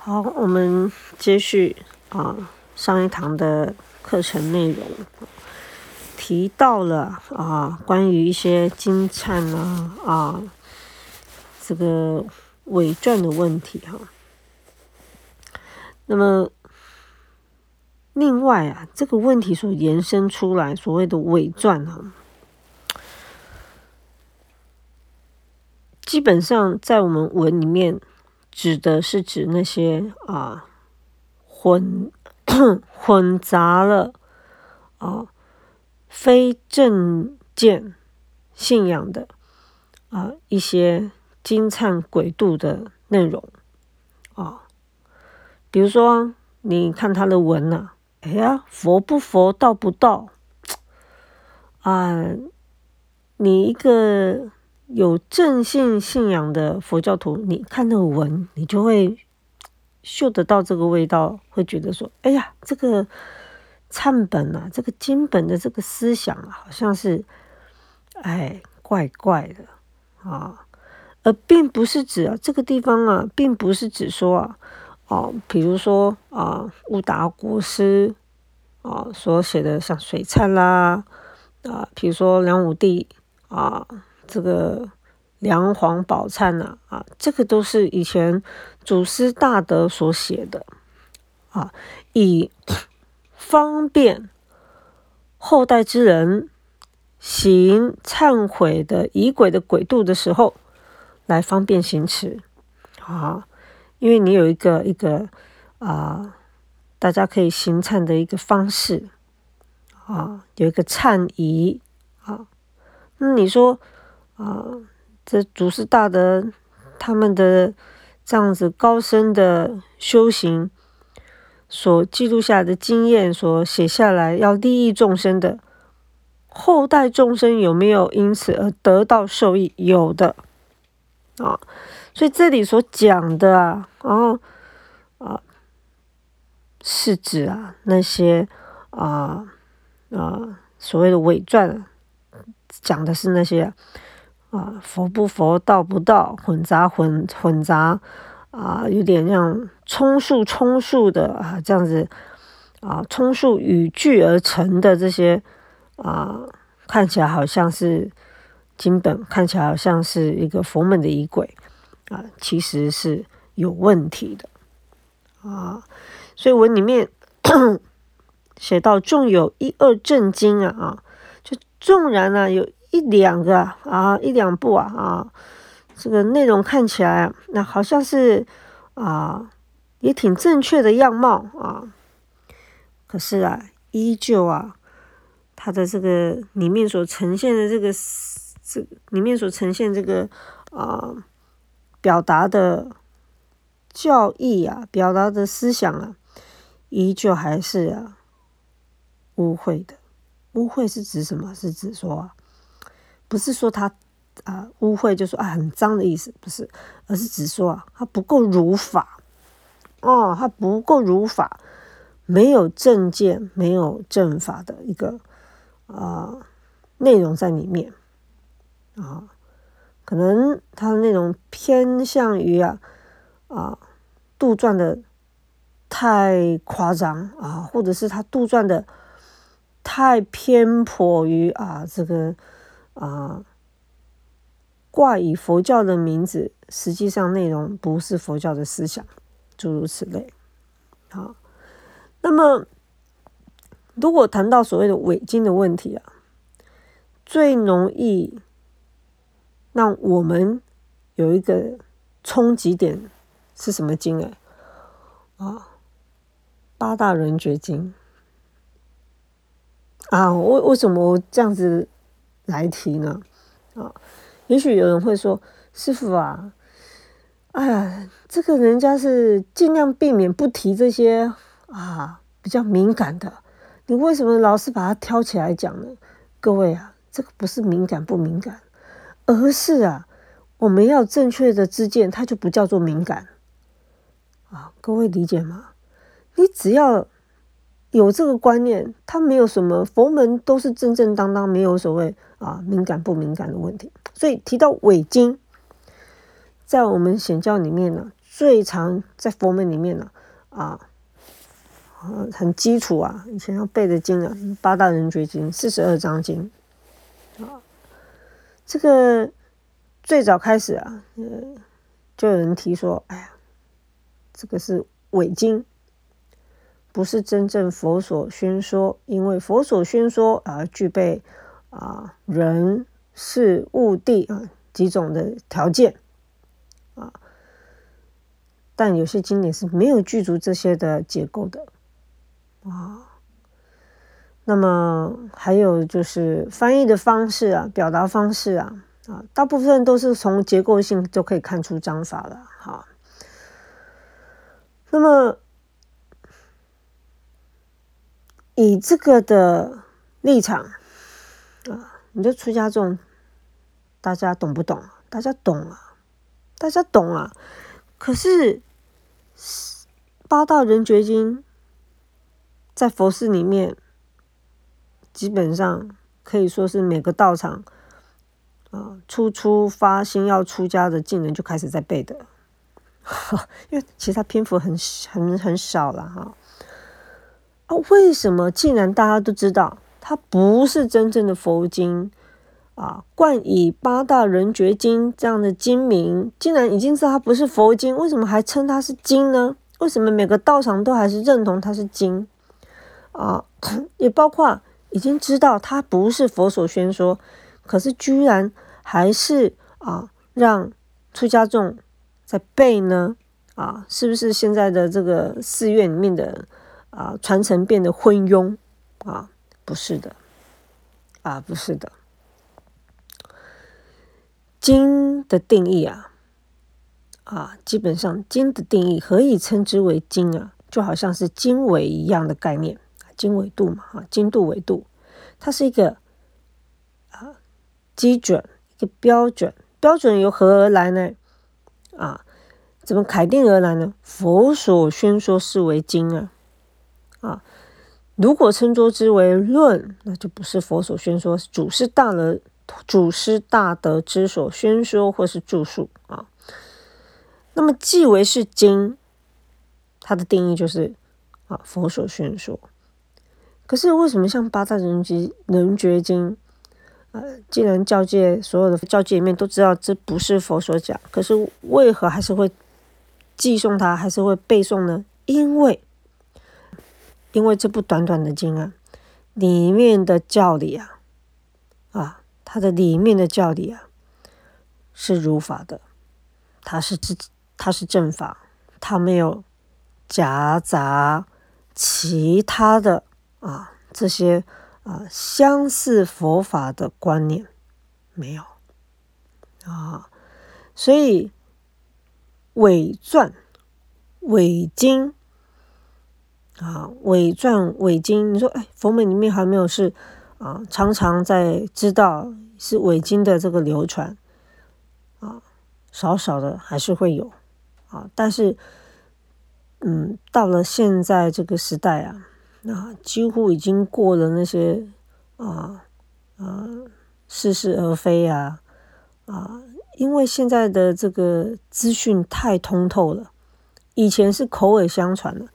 好，我们接续啊上一堂的课程内容，提到了啊关于一些金灿啊啊这个伪传的问题哈。那么另外啊这个问题所延伸出来所谓的伪传啊，基本上在我们文里面。指的是指那些啊混 混杂了啊非正见信仰的啊一些金灿鬼度的内容啊，比如说你看他的文呐，哎呀佛不佛道不道啊，你一个。有正信信仰的佛教徒，你看那个文，你就会嗅得到这个味道，会觉得说：“哎呀，这个忏本啊，这个经本的这个思想啊，好像是哎怪怪的啊。”而并不是指啊，这个地方啊，并不是指说啊，哦，比如说啊，乌达国师啊所写的像水忏啦啊，比如说梁武帝啊。这个梁皇宝忏呐，啊，这个都是以前祖师大德所写的，啊，以方便后代之人行忏悔的仪轨的轨度的时候，来方便行持，啊，因为你有一个一个啊，大家可以行忏的一个方式，啊，有一个忏仪，啊，那你说？啊，这祖师大德他们的这样子高深的修行所记录下的经验，所写下来要利益众生的后代众生有没有因此而得到受益？有的啊，所以这里所讲的啊，然后啊，是指啊那些啊啊所谓的伪传，讲的是那些。啊佛不佛，道不道，混杂混混杂，啊，有点像充数充数的啊，这样子啊，充数语句而成的这些啊，看起来好像是经本，看起来好像是一个佛门的仪轨啊，其实是有问题的啊，所以文里面 写到，纵有一二正经啊啊，就纵然呢有。一两个啊，一两部啊啊，这个内容看起来那好像是啊，也挺正确的样貌啊。可是啊，依旧啊，它的这个里面所呈现的这个这里面所呈现这个啊，表达的教义啊，表达的思想啊，依旧还是啊污秽的。污秽是指什么？是指说啊。不是说他啊污秽，就说啊很脏的意思，不是，而是只说啊他不够如法哦，他不够如法，没有正见，没有正法的一个啊内容在里面啊，可能他的内容偏向于啊啊杜撰的太夸张啊，或者是他杜撰的太偏颇于啊这个。啊，挂以佛教的名字，实际上内容不是佛教的思想，诸如此类。好，那么如果谈到所谓的伪经的问题啊，最容易让我们有一个冲击点是什么经哎？啊，八大人觉经啊，为为什么这样子？来提呢？啊，也许有人会说：“师傅啊，哎呀，这个人家是尽量避免不提这些啊比较敏感的，你为什么老是把它挑起来讲呢？”各位啊，这个不是敏感不敏感，而是啊，我们要正确的知见，它就不叫做敏感啊。各位理解吗？你只要。有这个观念，他没有什么佛门都是正正当当，没有所谓啊敏感不敏感的问题。所以提到伪经，在我们显教里面呢，最常在佛门里面呢，啊，很基础啊，以前要背的经啊，八大人觉经、四十二章经，啊，这个最早开始啊，呃，就有人提说，哎呀，这个是伪经，不是真正佛所宣说，因为佛所宣说啊，具备啊人事物地啊几种的条件啊。但有些经典是没有具足这些的结构的啊。那么还有就是翻译的方式啊，表达方式啊，啊，大部分都是从结构性就可以看出章法了哈。那么以这个的立场啊，你就出家众，大家懂不懂？大家懂啊，大家懂啊。可是。八大人觉经在佛寺里面，基本上可以说是每个道场啊，初出发心要出家的进人就开始在背的，因为其实他篇幅很很很少了哈。啊，为什么？既然大家都知道它不是真正的佛经啊，冠以八大人觉经这样的经名，既然已经知道它不是佛经，为什么还称它是经呢？为什么每个道场都还是认同它是经啊？也包括已经知道它不是佛所宣说，可是居然还是啊让出家众在背呢？啊，是不是现在的这个寺院里面的啊传承变得昏庸啊？不是的，啊不是的，经的定义啊。啊，基本上经的定义何以称之为经啊？就好像是经纬一样的概念，经纬度嘛，哈，经度纬度，它是一个啊基准，一个标准。标准由何而来呢？啊，怎么肯定而来呢？佛所宣说是为经啊，啊，如果称作之为论，那就不是佛所宣说，祖师大德祖师大德之所宣说或是著述啊。那么，既为是经，它的定义就是啊，佛所宣说。可是，为什么像八大人觉人觉经，呃，既然教界所有的教界里面都知道这不是佛所讲，可是为何还是会寄送它，还是会背诵呢？因为，因为这部短短的经啊，里面的教理啊，啊，它的里面的教理啊，是如法的，它是自己。它是正法，它没有夹杂其他的啊这些啊相似佛法的观念，没有啊，所以伪传、伪经啊，伪传、伪经，你说哎，佛门里面还没有是啊，常常在知道是伪经的这个流传啊，少少的还是会有。啊，但是，嗯，到了现在这个时代啊，那几乎已经过了那些啊啊似是而非啊啊，因为现在的这个资讯太通透了，以前是口耳相传的，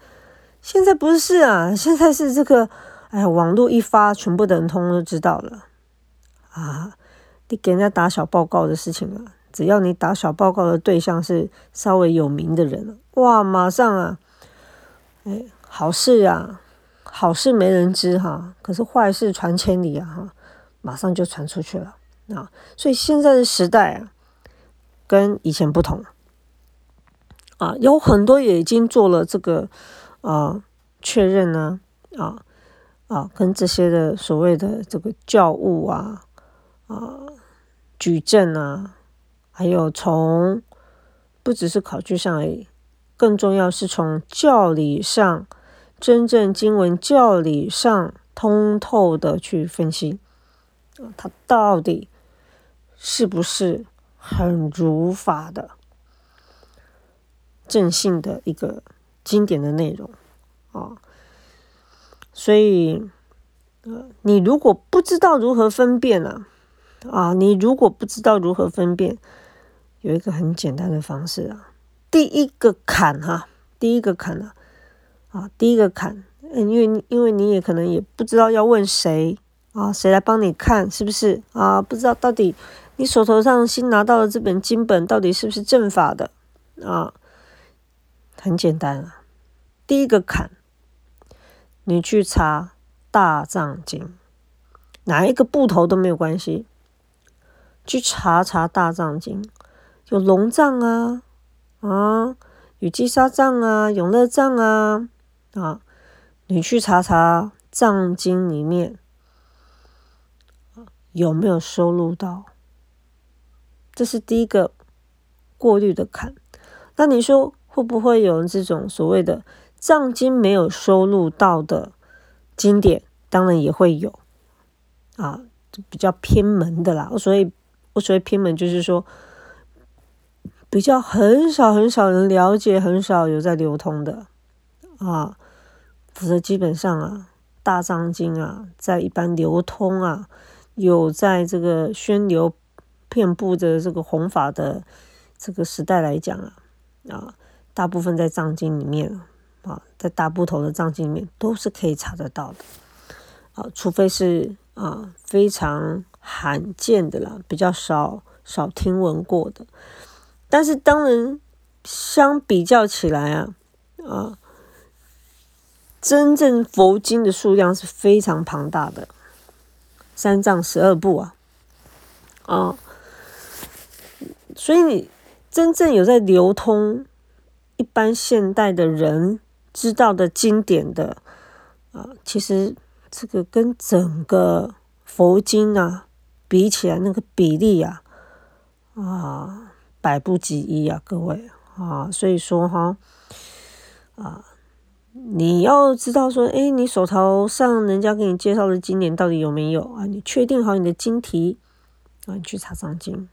现在不是啊，现在是这个，哎呀，网络一发，全部的人通都知道了啊，你给人家打小报告的事情啊。只要你打小报告的对象是稍微有名的人哇，马上啊，哎，好事啊，好事没人知哈，可是坏事传千里啊哈，马上就传出去了啊，所以现在的时代啊，跟以前不同啊，有很多也已经做了这个啊确认呢啊啊，跟这些的所谓的这个教务啊啊举证啊。还有从不只是考据上而已，更重要是从教理上，真正经文教理上通透的去分析，啊，它到底是不是很如法的正信的一个经典的内容啊？所以，呃，你如果不知道如何分辨呢？啊，你如果不知道如何分辨。有一个很简单的方式啊，第一个坎哈，第一个坎啊，啊，第一个坎，因为因为你也可能也不知道要问谁啊，谁来帮你看是不是啊？不知道到底你手头上新拿到的这本经本到底是不是正法的啊？很简单啊，第一个坎，你去查大藏经，哪一个部头都没有关系。去查查大藏经，有龙藏啊，啊，有积沙藏啊，永乐藏啊，啊，你去查查藏经里面有没有收录到，这是第一个过滤的坎。那你说会不会有这种所谓的藏经没有收录到的经典？当然也会有，啊，比较偏门的啦，所以。我所谓偏门，就是说比较很少很少人了解，很少有在流通的啊。否则基本上啊，大藏经啊，在一般流通啊，有在这个宣流遍布的这个弘法的这个时代来讲啊，啊，大部分在藏经里面啊，在大部头的藏经里面都是可以查得到的。啊，除非是啊非常。罕见的啦，比较少少听闻过的，但是当然相比较起来啊，啊，真正佛经的数量是非常庞大的，三藏十二部啊，啊，所以你真正有在流通，一般现代的人知道的经典的啊，其实这个跟整个佛经啊。比起来，那个比例啊，啊，百不及一啊，各位啊，所以说哈，啊，你要知道说，哎，你手头上人家给你介绍的经典到底有没有啊？你确定好你的经题啊，你去查藏经。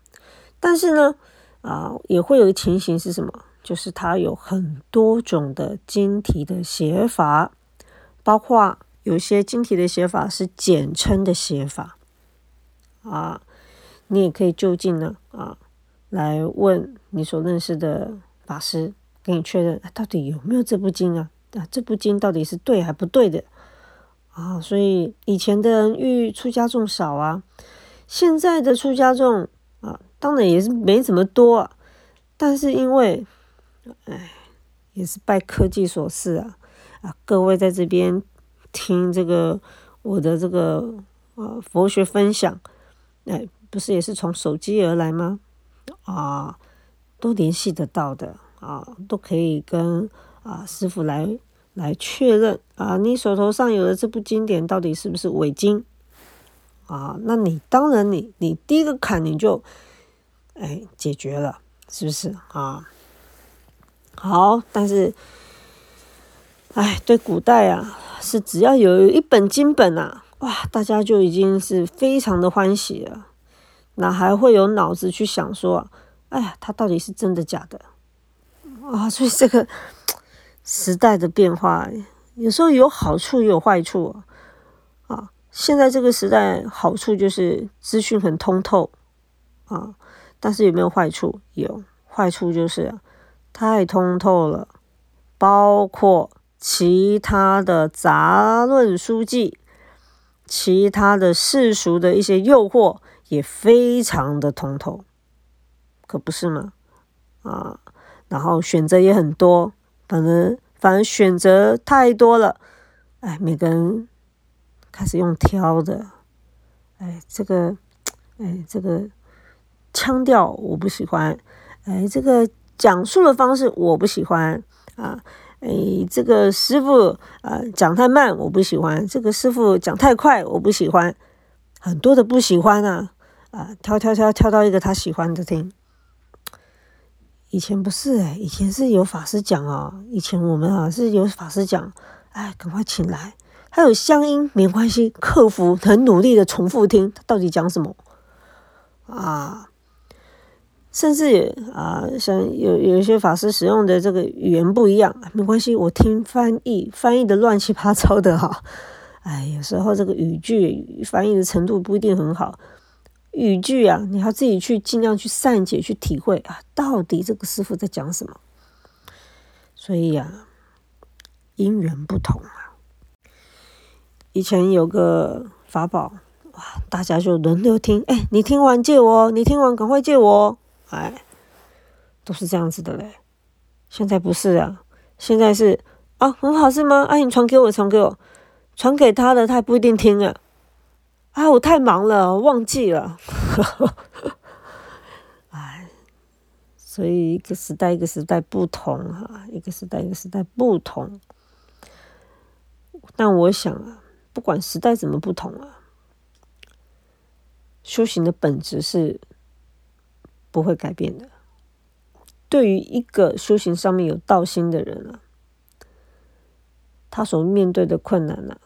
但是呢，啊，也会有一个情形是什么？就是它有很多种的经题的写法，包括有些经题的写法是简称的写法。啊，你也可以就近呢啊，来问你所认识的法师，给你确认到底有没有这部经啊？啊，这部经到底是对还不对的啊？所以以前的人遇出家众少啊，现在的出家众啊，当然也是没怎么多，但是因为，哎，也是拜科技所赐啊啊，各位在这边听这个我的这个呃佛学分享。哎，不是也是从手机而来吗？啊，都联系得到的啊，都可以跟啊师傅来来确认啊，你手头上有的这部经典到底是不是伪经啊？那你当然你你第一个坎你就哎解决了，是不是啊？好，但是哎，对古代啊，是只要有一本经本啊。哇，大家就已经是非常的欢喜了，哪还会有脑子去想说，哎呀，它到底是真的假的啊？所以这个时代的变化，有时候有好处也有坏处啊。现在这个时代好处就是资讯很通透啊，但是有没有坏处？有，坏处就是太通透了，包括其他的杂论书籍。其他的世俗的一些诱惑也非常的通透，可不是吗？啊，然后选择也很多，反正反正选择太多了，哎，每个人开始用挑的，哎，这个，哎，这个腔调我不喜欢，哎，这个讲述的方式我不喜欢啊。哎，这个师傅啊讲太慢，我不喜欢；这个师傅讲太快，我不喜欢。很多的不喜欢啊啊，挑挑挑挑到一个他喜欢的听。以前不是哎，以前是有法师讲哦，以前我们啊是有法师讲，哎，赶快请来。还有乡音没关系，克服很努力的重复听，他到底讲什么啊？甚至啊，像有有一些法师使用的这个语言不一样，没关系，我听翻译，翻译的乱七八糟的哈。哎，有时候这个语句翻译的程度不一定很好，语句啊，你要自己去尽量去善解去体会啊，到底这个师傅在讲什么所以呀，因缘不同啊。以前有个法宝，哇，大家就轮流听，哎，你听完借我，你听完赶快借我，哎，都是这样子的嘞。现在不是啊，现在是啊，很好是吗？哎，你传给我，传给我，传给他的，他也不一定听啊。啊，我太忙了，忘记了。哎所以一个时代一个时代不同哈，一个时代一个时代不同。但我想啊，不管时代怎么不同啊，修行的本质是不会改变的。对于一个修行上面有道心的人啊，他所面对的困难呢，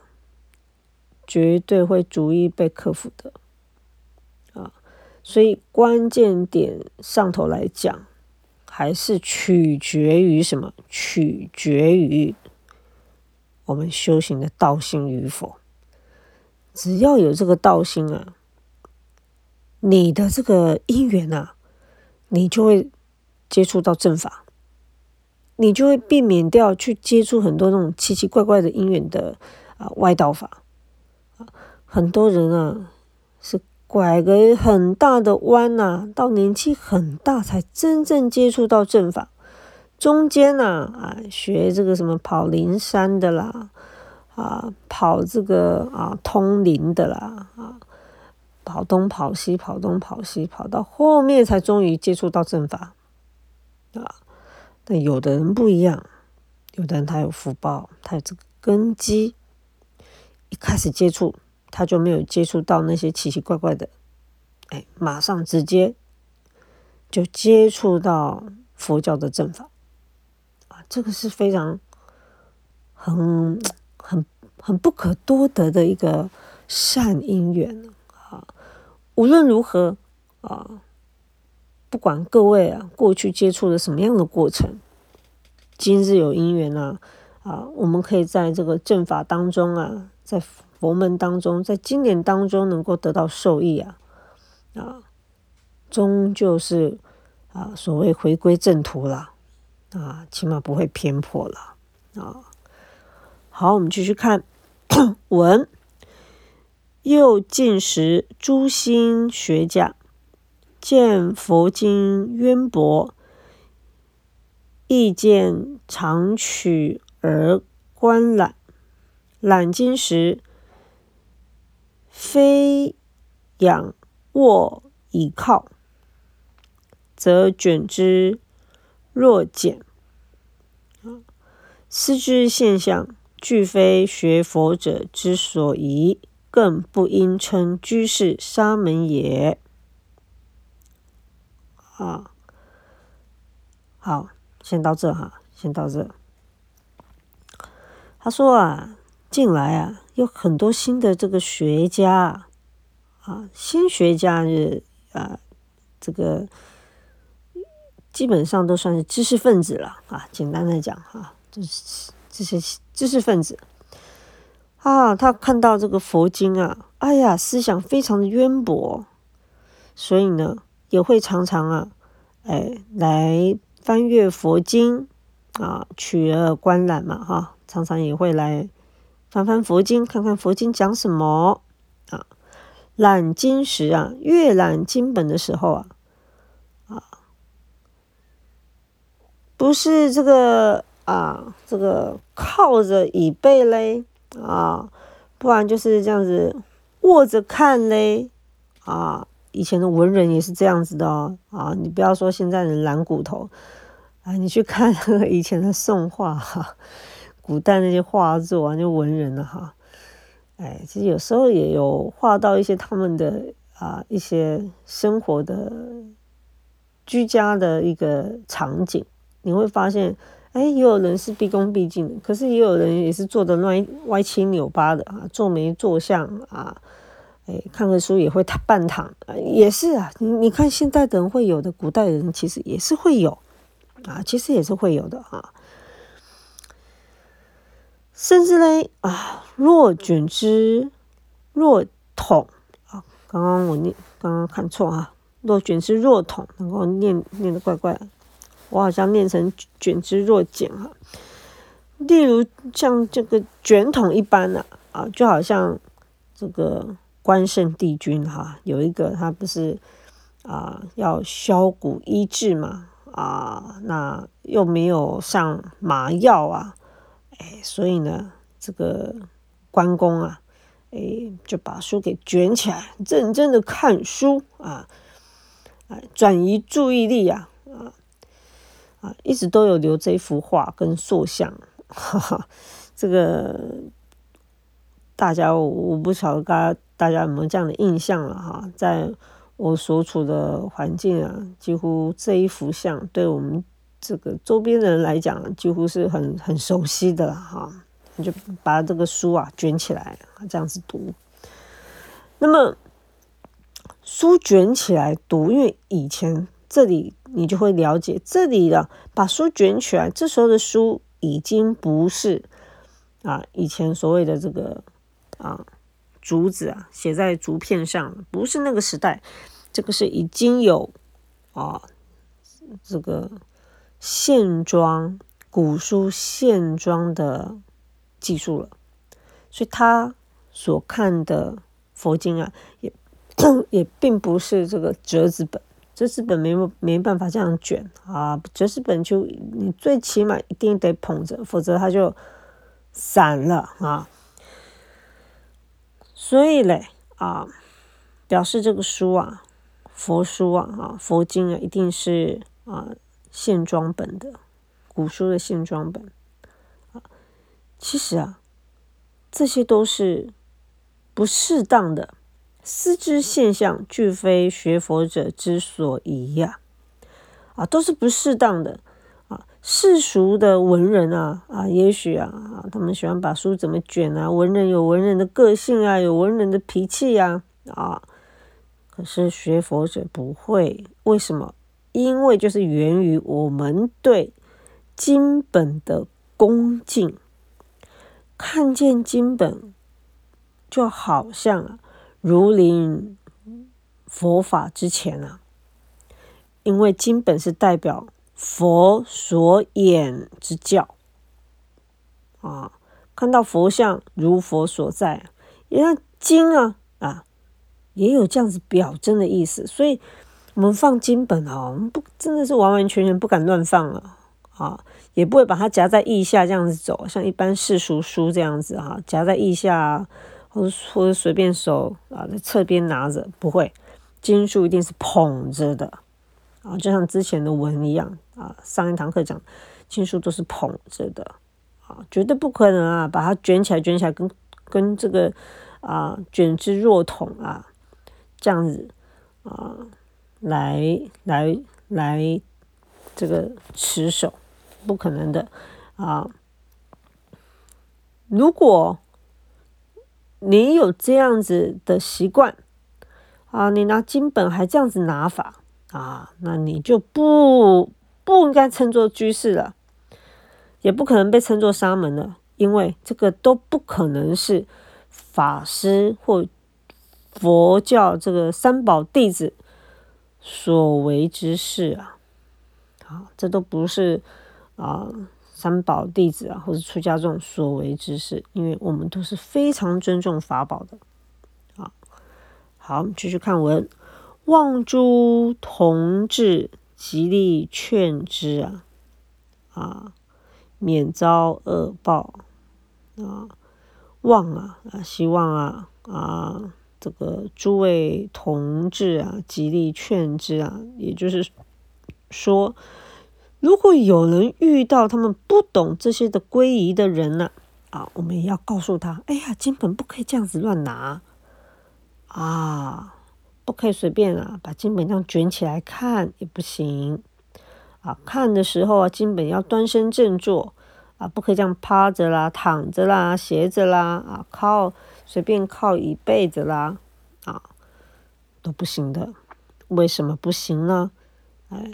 绝对会逐一被克服的。啊，所以关键点上头来讲。还是取决于什么？取决于我们修行的道心与否。只要有这个道心啊，你的这个因缘啊，你就会接触到正法，你就会避免掉去接触很多那种奇奇怪怪的因缘的啊外道法很多人啊是。拐个很大的弯呐，到年纪很大才真正接触到正法。中间呐，啊，学这个什么跑灵山的啦，啊，跑这个啊通灵的啦，啊，跑东跑西，跑东跑西，跑到后面才终于接触到正法。啊，但有的人不一样，有的人他有福报，他有这个根基，一开始接触。他就没有接触到那些奇奇怪怪的，哎，马上直接就接触到佛教的正法，啊，这个是非常很很很不可多得的一个善因缘。无论如何啊，不管各位啊过去接触了什么样的过程，今日有因缘啊，啊，我们可以在这个正法当中啊，在。佛门当中，在经典当中能够得到受益啊，啊，终究是啊，所谓回归正途了啊，起码不会偏颇了啊。好，我们继续看 文。又近时，诸心学家见佛经渊博，意见常取而观览，览经时。非仰卧倚靠，则卷之若简。思之现象，俱非学佛者之所宜，更不应称居士沙门也。啊，好，先到这哈，先到这。他说啊。进来啊，有很多新的这个学家啊，新学家是啊，这个基本上都算是知识分子了啊。简单的讲哈，就是这些知识分子啊，他看到这个佛经啊，哎呀，思想非常的渊博，所以呢，也会常常啊，哎，来翻阅佛经啊，取而观览嘛，哈，常常也会来。翻翻佛经，看看佛经讲什么啊？览经时啊，阅览经本的时候啊，啊，不是这个啊，这个靠着椅背嘞啊，不然就是这样子握着看嘞啊。以前的文人也是这样子的哦啊，你不要说现在的懒骨头啊，你去看以前的宋画哈。古代那些画作啊，就文人啊，哈，哎，其实有时候也有画到一些他们的啊一些生活的居家的一个场景，你会发现，哎，也有人是毕恭毕敬的，可是也有人也是做的歪歪七扭八的啊，坐没坐相啊，哎，看个书也会半躺，也是啊，你你看现代的人会有的，古代人其实也是会有啊，其实也是会有的哈。甚至嘞啊，若卷之若桶啊，刚刚我念刚刚看错啊，若卷之若桶，能够念念的怪怪，我好像念成卷之若简哈。例如像这个卷筒一般的啊，就好像这个关圣帝君哈，有一个他不是啊要削骨医治嘛啊，那又没有上麻药啊，哎，所以呢，这个关公啊，哎就把书给卷起来，认真的看书啊，哎转移注意力啊啊，一直都有留这幅画跟塑像。哈哈，这个大家我不晓得大家大家有没有这样的印象了哈，在我所处的环境啊，几乎这一幅像对我们这个周边人来讲，几乎是很很熟悉的哈。你就把这个书啊卷起来，这样子读。那么书卷起来读，因为以前这里你就会了解，这里的把书卷起来，这时候的书。已经不是啊，以前所谓的这个啊竹子啊，写在竹片上，不是那个时代，这个是已经有啊这个线装古书线装的技术了，所以他所看的佛经啊，也 也并不是这个折子本。折纸本没有没办法这样卷啊！折纸本就你最起码一定得捧着，否则它就散了啊。所以嘞啊，表示这个书啊，佛书啊，啊佛经啊，一定是啊线装本的古书的线装本啊。其实啊，这些都是不适当的。思之现象，俱非学佛者之所宜呀！啊，都是不适当的啊。世俗的文人啊啊，也许啊啊，他们喜欢把书怎么卷啊？文人有文人的个性啊，有文人的脾气呀啊。可是学佛者不会，为什么？因为就是源于我们对经本的恭敬，看见经本，就好像啊。如临佛法之前啊，因为经本是代表佛所演之教啊，看到佛像如佛所在，因为经啊啊也有这样子表征的意思，所以我们放经本啊，我们不真的是完完全全不敢乱放了啊，也不会把它夹在腋下这样子走，像一般世俗书这样子哈，夹在腋下。或者或者随便手啊，在侧边拿着，不会，经书一定是捧着的啊，就像之前的文一样啊。上一堂课讲经书都是捧着的啊，绝对不可能啊，把它卷起来，卷起来跟跟这个啊卷之若筒啊这样子啊来来来这个持守，不可能的啊。如果你有这样子的习惯啊？你拿金本还这样子拿法啊？那你就不不应该称作居士了，也不可能被称作沙门了，因为这个都不可能是法师或佛教这个三宝弟子所为之事啊！啊，这都不是啊。三宝弟子啊，或者出家众所为之事，因为我们都是非常尊重法宝的。啊，好，我们继续看文，望诸同志极力劝之啊，啊，免遭恶报啊，望啊啊，希望啊啊，这个诸位同志啊，极力劝之啊，也就是说。如果有人遇到他们不懂这些的归仪的人呢，啊，我们也要告诉他，哎呀，经本不可以这样子乱拿，啊，不可以随便啊，把经本这样卷起来看也不行，啊，看的时候啊，经本要端身正坐，啊，不可以这样趴着啦、躺着啦、斜着啦，啊，靠随便靠椅背着啦，啊，都不行的。为什么不行呢？哎。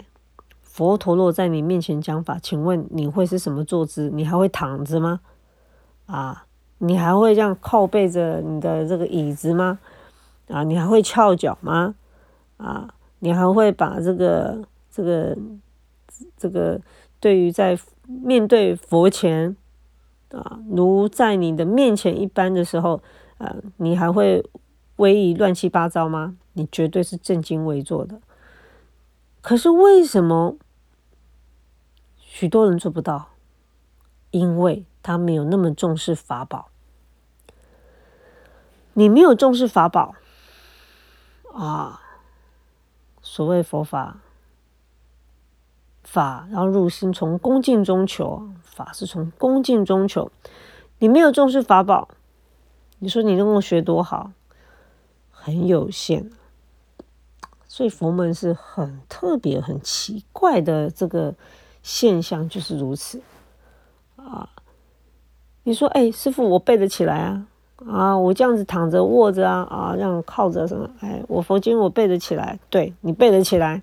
佛陀落在你面前讲法，请问你会是什么坐姿？你还会躺着吗？啊，你还会这样靠背着你的这个椅子吗？啊，你还会翘脚吗？啊，你还会把这个这个这个对于在面对佛前啊，如在你的面前一般的时候，呃，你还会威仪乱七八糟吗？你绝对是正襟危坐的。可是为什么许多人做不到？因为他没有那么重视法宝。你没有重视法宝啊，所谓佛法法然后入心，从恭敬中求，法是从恭敬中求。你没有重视法宝，你说你能够学多好，很有限。所以佛门是很特别、很奇怪的这个现象，就是如此啊。你说，哎，师傅，我背得起来啊。啊，我这样子躺着、卧着啊，啊，这样靠着什么？哎，我佛经我背得起来，对你背得起来。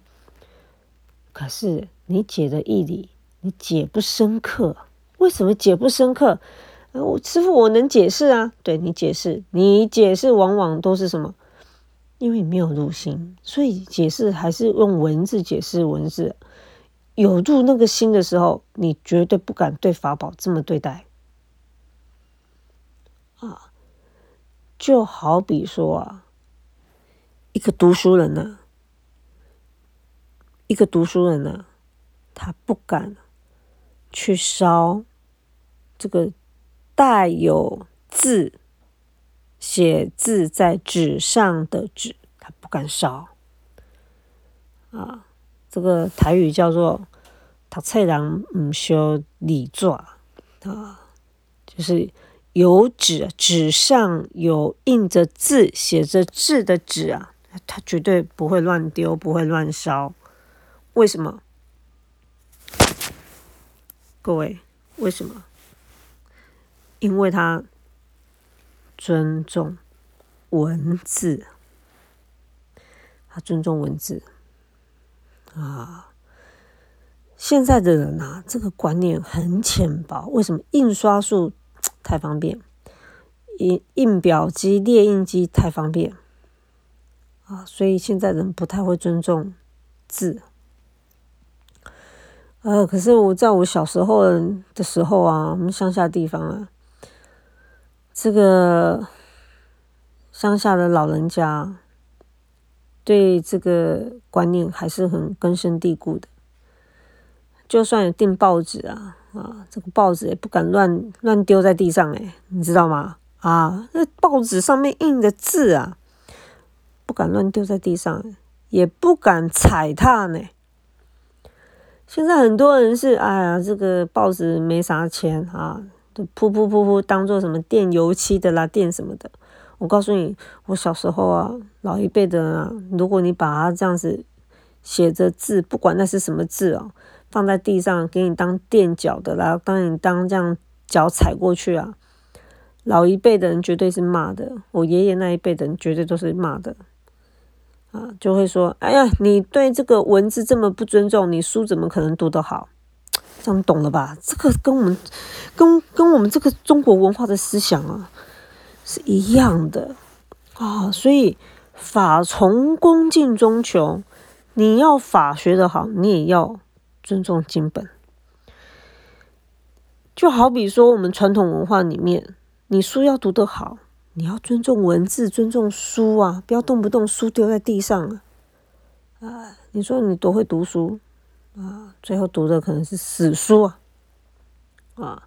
可是你解的义理，你解不深刻。为什么解不深刻？我师傅我能解释啊，对你解释，你解释往往都是什么？因为你没有入心，所以解释还是用文字解释文字。有入那个心的时候，你绝对不敢对法宝这么对待。啊。就好比说啊，一个读书人呢，一个读书人呢，他不敢去烧这个带有字写字在纸上的纸，他不敢烧。啊，这个台语叫做“读册人唔修礼作”，啊，就是。有纸，纸上有印着字、写着字的纸啊，他绝对不会乱丢，不会乱烧。为什么？各位，为什么？因为他尊重文字，他尊重文字啊。现在的人啊，这个观念很浅薄。为什么印刷术？太方便，印印表机、列印机太方便啊，所以现在人不太会尊重字。呃，可是我在我小时候的时候啊，我们乡下地方啊，这个乡下的老人家对这个观念还是很根深蒂固的，就算有订报纸啊。啊，这个报纸也不敢乱乱丢在地上哎，你知道吗？啊，那报纸上面印的字啊，不敢乱丢在地上，也不敢踩踏呢。现在很多人是，哎呀，这个报纸没啥钱啊，噗噗噗噗当做什么垫油漆的啦，垫什么的。我告诉你，我小时候啊，老一辈的人啊，如果你把它这样子写着字，不管那是什么字哦。放在地上给你当垫脚的啦，当你当这样脚踩过去啊，老一辈的人绝对是骂的，我爷爷那一辈的人绝对都是骂的，啊，就会说，哎呀，你对这个文字这么不尊重，你书怎么可能读得好？这样懂了吧？这个跟我们跟跟我们这个中国文化的思想啊是一样的啊，所以法从恭敬中求，你要法学得好，你也要。尊重经本，就好比说我们传统文化里面，你书要读得好，你要尊重文字，尊重书啊，不要动不动书丢在地上啊！啊，你说你多会读书啊，最后读的可能是死书啊！啊，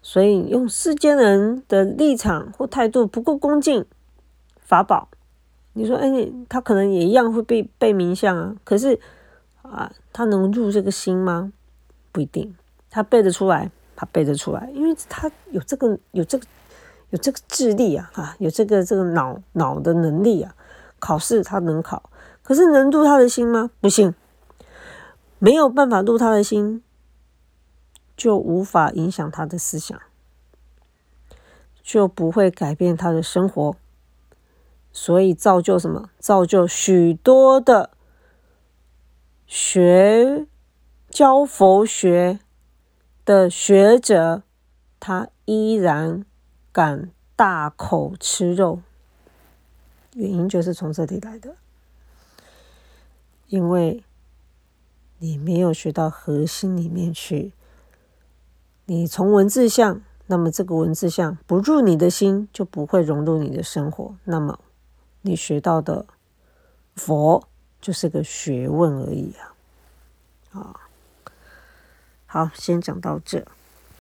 所以用世间人的立场或态度不够恭敬法宝，你说哎，他可能也一样会被背名相啊，可是。啊，他能入这个心吗？不一定。他背得出来，他背得出来，因为他有这个有这个有这个智力啊，哈，有这个这个脑脑的能力啊。考试他能考，可是能入他的心吗？不信，没有办法入他的心，就无法影响他的思想，就不会改变他的生活，所以造就什么？造就许多的。学教佛学的学者，他依然敢大口吃肉，原因就是从这里来的。因为你没有学到核心里面去。你从文字相，那么这个文字相不入你的心，就不会融入你的生活。那么你学到的佛就是个学问而已啊！啊，好，先讲到这。